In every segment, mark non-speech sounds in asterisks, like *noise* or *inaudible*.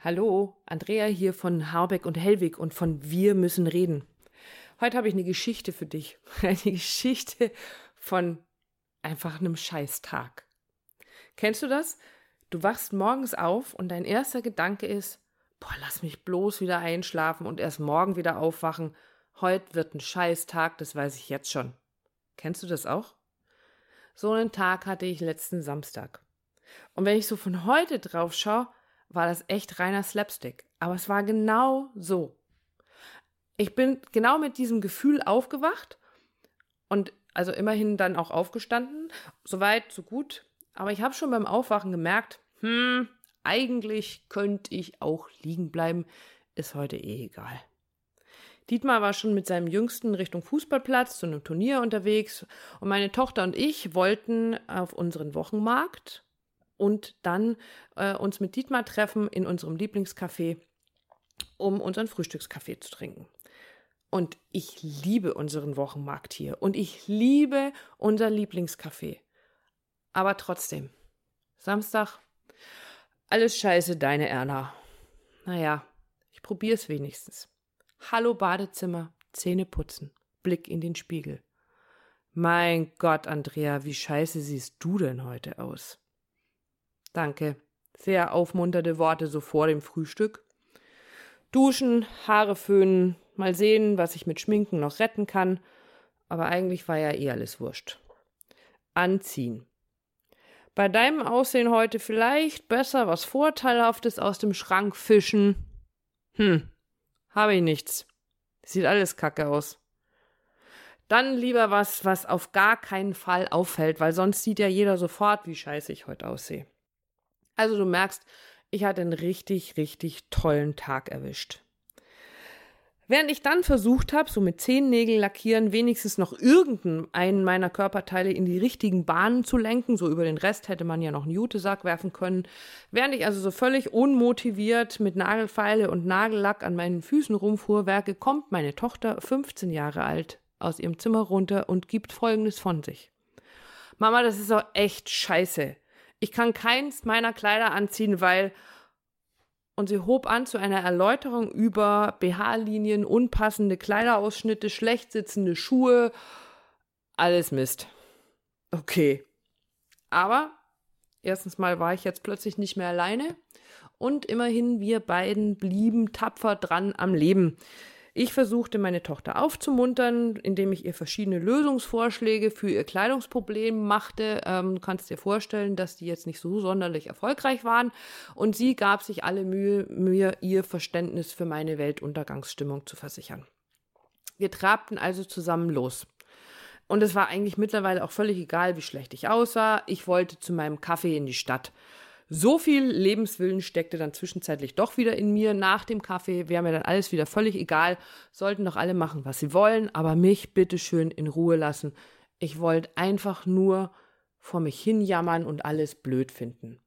Hallo, Andrea hier von Harbeck und Hellwig und von Wir müssen reden. Heute habe ich eine Geschichte für dich. *laughs* Eine Geschichte von einfach einem Scheißtag. Kennst du das? Du wachst morgens auf und dein erster Gedanke ist, boah, lass mich bloß wieder einschlafen und erst morgen wieder aufwachen. Heute wird ein Scheißtag, das weiß ich jetzt schon. Kennst du das auch? So einen Tag hatte ich letzten Samstag. Und wenn ich so von heute drauf schaue, war das echt reiner Slapstick. Aber es war genau so. Ich bin genau mit diesem Gefühl aufgewacht und also immerhin dann auch aufgestanden. Soweit, so gut. Aber ich habe schon beim Aufwachen gemerkt, hm, eigentlich könnte ich auch liegen bleiben. Ist heute eh egal. Dietmar war schon mit seinem Jüngsten Richtung Fußballplatz zu einem Turnier unterwegs und meine Tochter und ich wollten auf unseren Wochenmarkt und dann äh, uns mit Dietmar treffen in unserem Lieblingscafé, um unseren Frühstückskaffee zu trinken. Und ich liebe unseren Wochenmarkt hier und ich liebe unser Lieblingscafé. Aber trotzdem, Samstag, alles scheiße, deine Erna. Naja, ich probier's wenigstens. Hallo Badezimmer, Zähne putzen, Blick in den Spiegel. Mein Gott, Andrea, wie scheiße siehst du denn heute aus? Danke. Sehr aufmunternde Worte so vor dem Frühstück. Duschen, Haare föhnen, mal sehen, was ich mit Schminken noch retten kann. Aber eigentlich war ja eh alles wurscht. Anziehen. Bei deinem Aussehen heute vielleicht besser was Vorteilhaftes aus dem Schrank fischen. Hm, habe ich nichts. Sieht alles kacke aus. Dann lieber was, was auf gar keinen Fall auffällt, weil sonst sieht ja jeder sofort, wie scheiße ich heute aussehe. Also du merkst, ich hatte einen richtig, richtig tollen Tag erwischt. Während ich dann versucht habe, so mit Zehennägel lackieren, wenigstens noch irgendeinen meiner Körperteile in die richtigen Bahnen zu lenken, so über den Rest hätte man ja noch einen Jutesack werfen können, während ich also so völlig unmotiviert mit Nagelfeile und Nagellack an meinen Füßen rumfuhrwerke, kommt meine Tochter, 15 Jahre alt, aus ihrem Zimmer runter und gibt Folgendes von sich. Mama, das ist doch echt scheiße. Ich kann keins meiner Kleider anziehen, weil. Und sie hob an zu einer Erläuterung über BH-Linien, unpassende Kleiderausschnitte, schlecht sitzende Schuhe. Alles Mist. Okay. Aber erstens mal war ich jetzt plötzlich nicht mehr alleine. Und immerhin, wir beiden blieben tapfer dran am Leben. Ich versuchte meine Tochter aufzumuntern, indem ich ihr verschiedene Lösungsvorschläge für ihr Kleidungsproblem machte. Ähm, du kannst dir vorstellen, dass die jetzt nicht so sonderlich erfolgreich waren. Und sie gab sich alle Mühe, mir ihr Verständnis für meine Weltuntergangsstimmung zu versichern. Wir trabten also zusammen los. Und es war eigentlich mittlerweile auch völlig egal, wie schlecht ich aussah. Ich wollte zu meinem Kaffee in die Stadt. So viel Lebenswillen steckte dann zwischenzeitlich doch wieder in mir nach dem Kaffee. Wäre mir dann alles wieder völlig egal. Sollten doch alle machen, was sie wollen, aber mich bitteschön in Ruhe lassen. Ich wollte einfach nur vor mich hinjammern und alles blöd finden.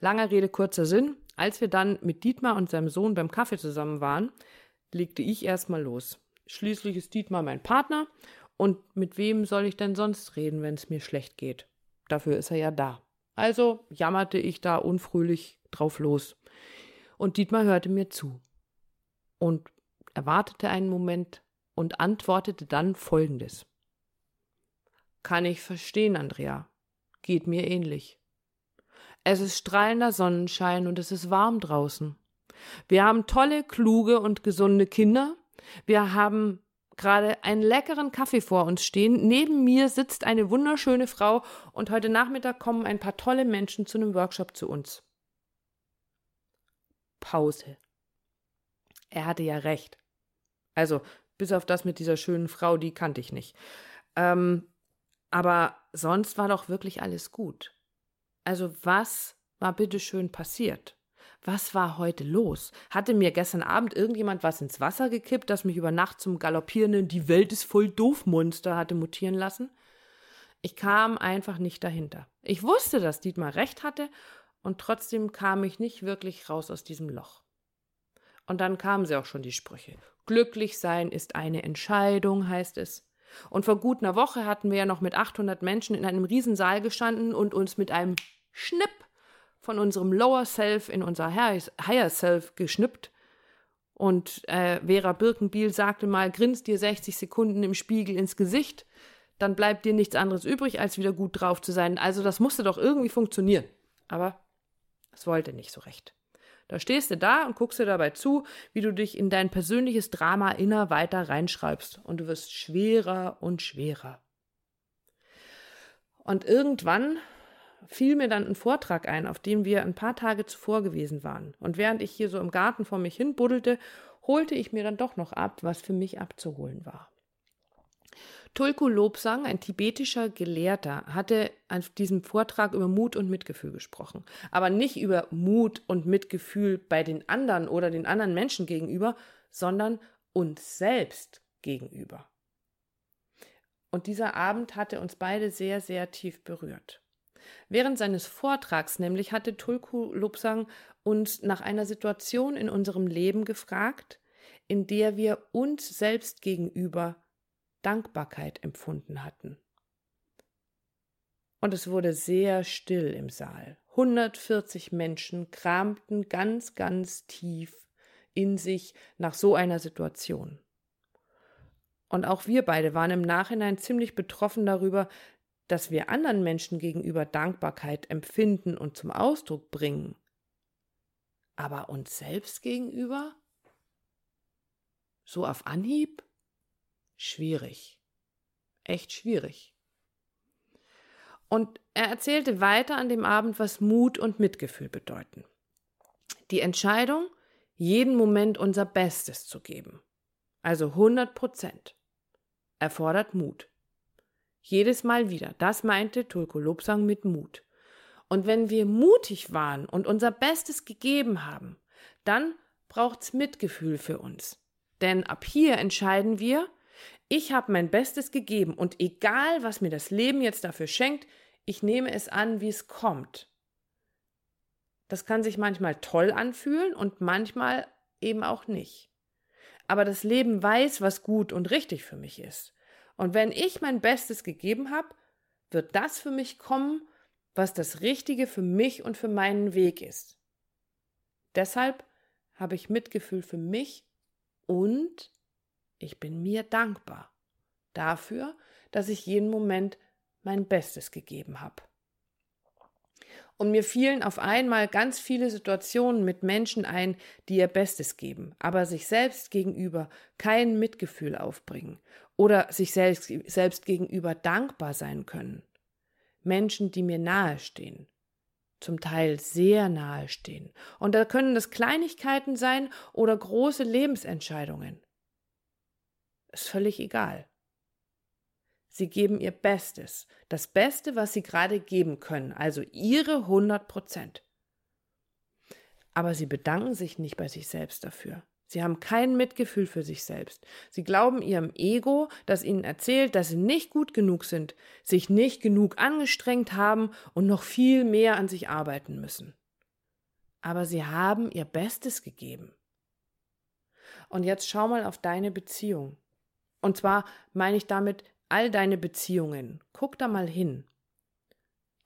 Langer Rede, kurzer Sinn. Als wir dann mit Dietmar und seinem Sohn beim Kaffee zusammen waren, legte ich erstmal los. Schließlich ist Dietmar mein Partner und mit wem soll ich denn sonst reden, wenn es mir schlecht geht? Dafür ist er ja da. Also jammerte ich da unfröhlich drauf los. Und Dietmar hörte mir zu. Und er wartete einen Moment und antwortete dann folgendes. Kann ich verstehen, Andrea. Geht mir ähnlich. Es ist strahlender Sonnenschein und es ist warm draußen. Wir haben tolle, kluge und gesunde Kinder. Wir haben gerade einen leckeren Kaffee vor uns stehen. Neben mir sitzt eine wunderschöne Frau und heute Nachmittag kommen ein paar tolle Menschen zu einem Workshop zu uns. Pause. Er hatte ja recht. Also, bis auf das mit dieser schönen Frau, die kannte ich nicht. Ähm, aber sonst war doch wirklich alles gut. Also, was war bitteschön passiert? Was war heute los? Hatte mir gestern Abend irgendjemand was ins Wasser gekippt, das mich über Nacht zum galoppierenden Die Welt ist voll doof Monster hatte mutieren lassen? Ich kam einfach nicht dahinter. Ich wusste, dass Dietmar recht hatte, und trotzdem kam ich nicht wirklich raus aus diesem Loch. Und dann kamen sie auch schon die Sprüche. Glücklich sein ist eine Entscheidung, heißt es. Und vor gut einer Woche hatten wir ja noch mit 800 Menschen in einem Riesensaal gestanden und uns mit einem Schnipp von unserem Lower Self in unser Higher Self geschnippt. Und äh, Vera Birkenbiel sagte mal, grinst dir 60 Sekunden im Spiegel ins Gesicht, dann bleibt dir nichts anderes übrig, als wieder gut drauf zu sein. Also das musste doch irgendwie funktionieren. Aber es wollte nicht so recht. Da stehst du da und guckst dir dabei zu, wie du dich in dein persönliches Drama inner weiter reinschreibst. Und du wirst schwerer und schwerer. Und irgendwann fiel mir dann ein Vortrag ein, auf dem wir ein paar Tage zuvor gewesen waren. Und während ich hier so im Garten vor mich hin buddelte, holte ich mir dann doch noch ab, was für mich abzuholen war. Tulku Lobsang, ein tibetischer Gelehrter, hatte an diesem Vortrag über Mut und Mitgefühl gesprochen. Aber nicht über Mut und Mitgefühl bei den anderen oder den anderen Menschen gegenüber, sondern uns selbst gegenüber. Und dieser Abend hatte uns beide sehr, sehr tief berührt. Während seines Vortrags nämlich hatte Tulku Lobsang uns nach einer Situation in unserem Leben gefragt, in der wir uns selbst gegenüber Dankbarkeit empfunden hatten. Und es wurde sehr still im Saal. 140 Menschen kramten ganz, ganz tief in sich nach so einer Situation. Und auch wir beide waren im Nachhinein ziemlich betroffen darüber, dass wir anderen Menschen gegenüber Dankbarkeit empfinden und zum Ausdruck bringen. Aber uns selbst gegenüber? So auf Anhieb? schwierig. Echt schwierig. Und er erzählte weiter an dem Abend, was Mut und Mitgefühl bedeuten. Die Entscheidung, jeden Moment unser Bestes zu geben, also 100 Prozent, erfordert Mut. Jedes Mal wieder, das meinte Tulko Lobsang mit Mut. Und wenn wir mutig waren und unser Bestes gegeben haben, dann braucht's Mitgefühl für uns. Denn ab hier entscheiden wir, ich habe mein Bestes gegeben und egal, was mir das Leben jetzt dafür schenkt, ich nehme es an, wie es kommt. Das kann sich manchmal toll anfühlen und manchmal eben auch nicht. Aber das Leben weiß, was gut und richtig für mich ist. Und wenn ich mein Bestes gegeben habe, wird das für mich kommen, was das Richtige für mich und für meinen Weg ist. Deshalb habe ich Mitgefühl für mich und ich bin mir dankbar dafür, dass ich jeden Moment mein Bestes gegeben habe. Und mir fielen auf einmal ganz viele Situationen mit Menschen ein, die ihr Bestes geben, aber sich selbst gegenüber kein Mitgefühl aufbringen oder sich selbst, selbst gegenüber dankbar sein können. Menschen, die mir nahestehen, zum Teil sehr nahestehen. Und da können das Kleinigkeiten sein oder große Lebensentscheidungen. Ist völlig egal. Sie geben ihr Bestes, das Beste, was sie gerade geben können, also ihre 100 Prozent. Aber sie bedanken sich nicht bei sich selbst dafür. Sie haben kein Mitgefühl für sich selbst. Sie glauben ihrem Ego, das ihnen erzählt, dass sie nicht gut genug sind, sich nicht genug angestrengt haben und noch viel mehr an sich arbeiten müssen. Aber sie haben ihr Bestes gegeben. Und jetzt schau mal auf deine Beziehung. Und zwar meine ich damit all deine Beziehungen. Guck da mal hin.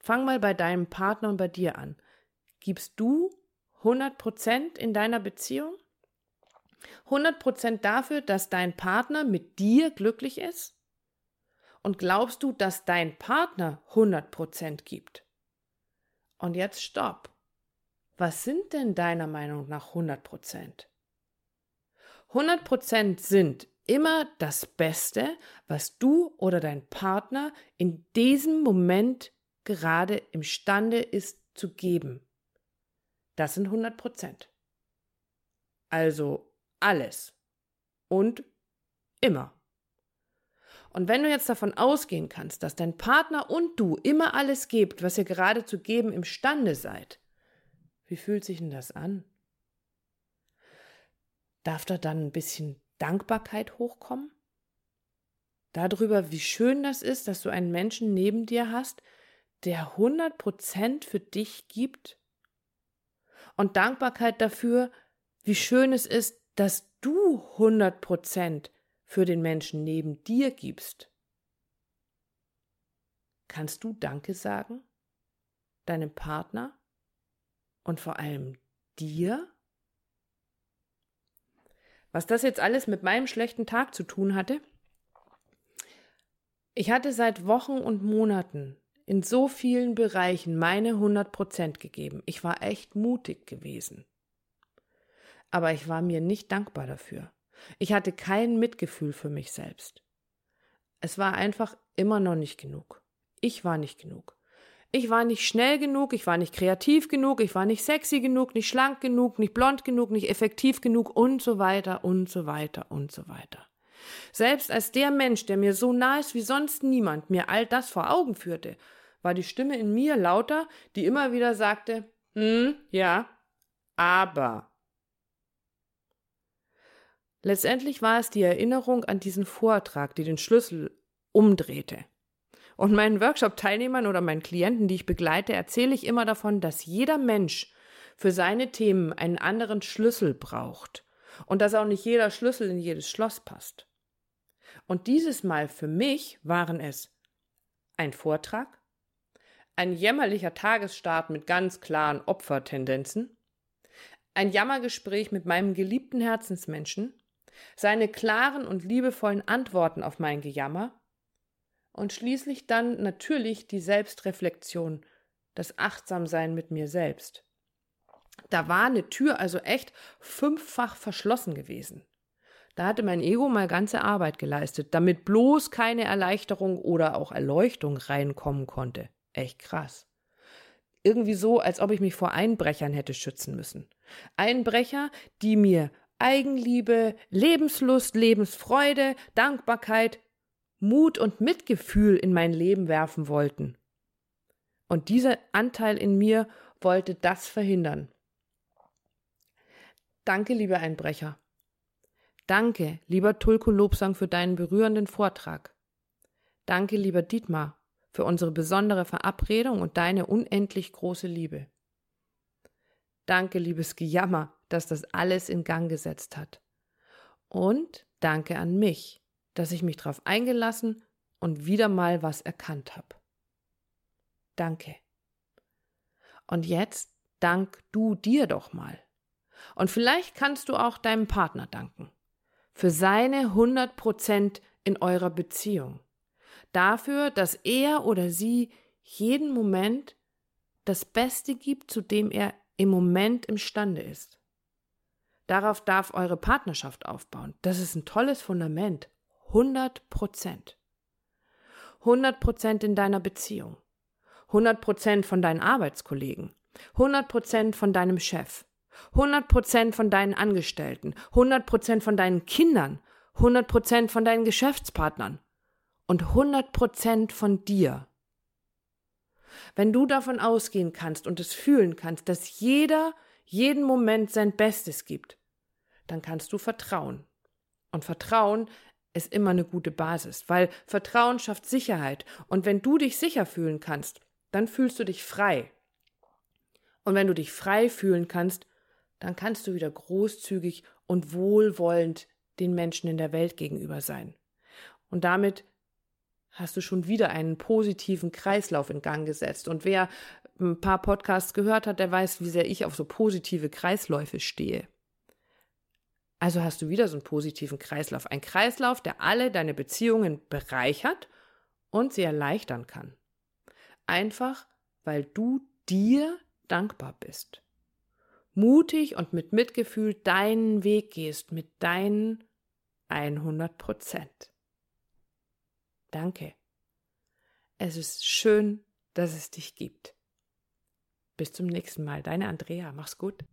Fang mal bei deinem Partner und bei dir an. Gibst du 100% in deiner Beziehung? 100% dafür, dass dein Partner mit dir glücklich ist? Und glaubst du, dass dein Partner 100% gibt? Und jetzt stopp. Was sind denn deiner Meinung nach 100%? 100% sind immer das Beste, was du oder dein Partner in diesem Moment gerade imstande ist zu geben. Das sind 100 Prozent. Also alles. Und immer. Und wenn du jetzt davon ausgehen kannst, dass dein Partner und du immer alles gebt, was ihr gerade zu geben imstande seid, wie fühlt sich denn das an? Darf da dann ein bisschen Dankbarkeit hochkommen? Darüber, wie schön das ist, dass du einen Menschen neben dir hast, der 100 Prozent für dich gibt? Und Dankbarkeit dafür, wie schön es ist, dass du 100 Prozent für den Menschen neben dir gibst. Kannst du Danke sagen? Deinem Partner? und vor allem dir? Was das jetzt alles mit meinem schlechten Tag zu tun hatte? Ich hatte seit Wochen und Monaten in so vielen Bereichen meine 100 Prozent gegeben. Ich war echt mutig gewesen. Aber ich war mir nicht dankbar dafür. Ich hatte kein Mitgefühl für mich selbst. Es war einfach immer noch nicht genug. Ich war nicht genug. Ich war nicht schnell genug, ich war nicht kreativ genug, ich war nicht sexy genug, nicht schlank genug, nicht blond genug, nicht effektiv genug und so weiter und so weiter und so weiter. Selbst als der Mensch, der mir so nah ist wie sonst niemand, mir all das vor Augen führte, war die Stimme in mir lauter, die immer wieder sagte, hm, ja, aber. Letztendlich war es die Erinnerung an diesen Vortrag, die den Schlüssel umdrehte. Und meinen Workshop-Teilnehmern oder meinen Klienten, die ich begleite, erzähle ich immer davon, dass jeder Mensch für seine Themen einen anderen Schlüssel braucht und dass auch nicht jeder Schlüssel in jedes Schloss passt. Und dieses Mal für mich waren es ein Vortrag, ein jämmerlicher Tagesstart mit ganz klaren Opfertendenzen, ein Jammergespräch mit meinem geliebten Herzensmenschen, seine klaren und liebevollen Antworten auf mein Gejammer und schließlich dann natürlich die Selbstreflexion, das Achtsamsein mit mir selbst. Da war eine Tür also echt fünffach verschlossen gewesen. Da hatte mein Ego mal ganze Arbeit geleistet, damit bloß keine Erleichterung oder auch Erleuchtung reinkommen konnte. Echt krass. Irgendwie so, als ob ich mich vor Einbrechern hätte schützen müssen. Einbrecher, die mir Eigenliebe, Lebenslust, Lebensfreude, Dankbarkeit, Mut und Mitgefühl in mein Leben werfen wollten. Und dieser Anteil in mir wollte das verhindern. Danke, lieber Einbrecher. Danke, lieber Tulko Lobsang, für deinen berührenden Vortrag. Danke, lieber Dietmar, für unsere besondere Verabredung und deine unendlich große Liebe. Danke, liebes Gejammer, dass das alles in Gang gesetzt hat. Und danke an mich, dass ich mich darauf eingelassen und wieder mal was erkannt habe. Danke. Und jetzt dank du dir doch mal. Und vielleicht kannst du auch deinem Partner danken. Für seine 100 Prozent in eurer Beziehung. Dafür, dass er oder sie jeden Moment das Beste gibt, zu dem er im Moment imstande ist. Darauf darf eure Partnerschaft aufbauen. Das ist ein tolles Fundament. 100 Prozent. 100 Prozent in deiner Beziehung. 100 Prozent von deinen Arbeitskollegen. 100 Prozent von deinem Chef. 100 Prozent von deinen Angestellten. 100 Prozent von deinen Kindern. 100 Prozent von deinen Geschäftspartnern. Und 100 Prozent von dir. Wenn du davon ausgehen kannst und es fühlen kannst, dass jeder jeden Moment sein Bestes gibt, dann kannst du vertrauen. Und Vertrauen ist immer eine gute Basis, weil Vertrauen schafft Sicherheit. Und wenn du dich sicher fühlen kannst, dann fühlst du dich frei. Und wenn du dich frei fühlen kannst, dann kannst du wieder großzügig und wohlwollend den Menschen in der Welt gegenüber sein. Und damit hast du schon wieder einen positiven Kreislauf in Gang gesetzt. Und wer ein paar Podcasts gehört hat, der weiß, wie sehr ich auf so positive Kreisläufe stehe. Also hast du wieder so einen positiven Kreislauf. Ein Kreislauf, der alle deine Beziehungen bereichert und sie erleichtern kann. Einfach, weil du dir dankbar bist. Mutig und mit Mitgefühl deinen Weg gehst mit deinen 100 Prozent. Danke. Es ist schön, dass es dich gibt. Bis zum nächsten Mal. Deine Andrea. Mach's gut.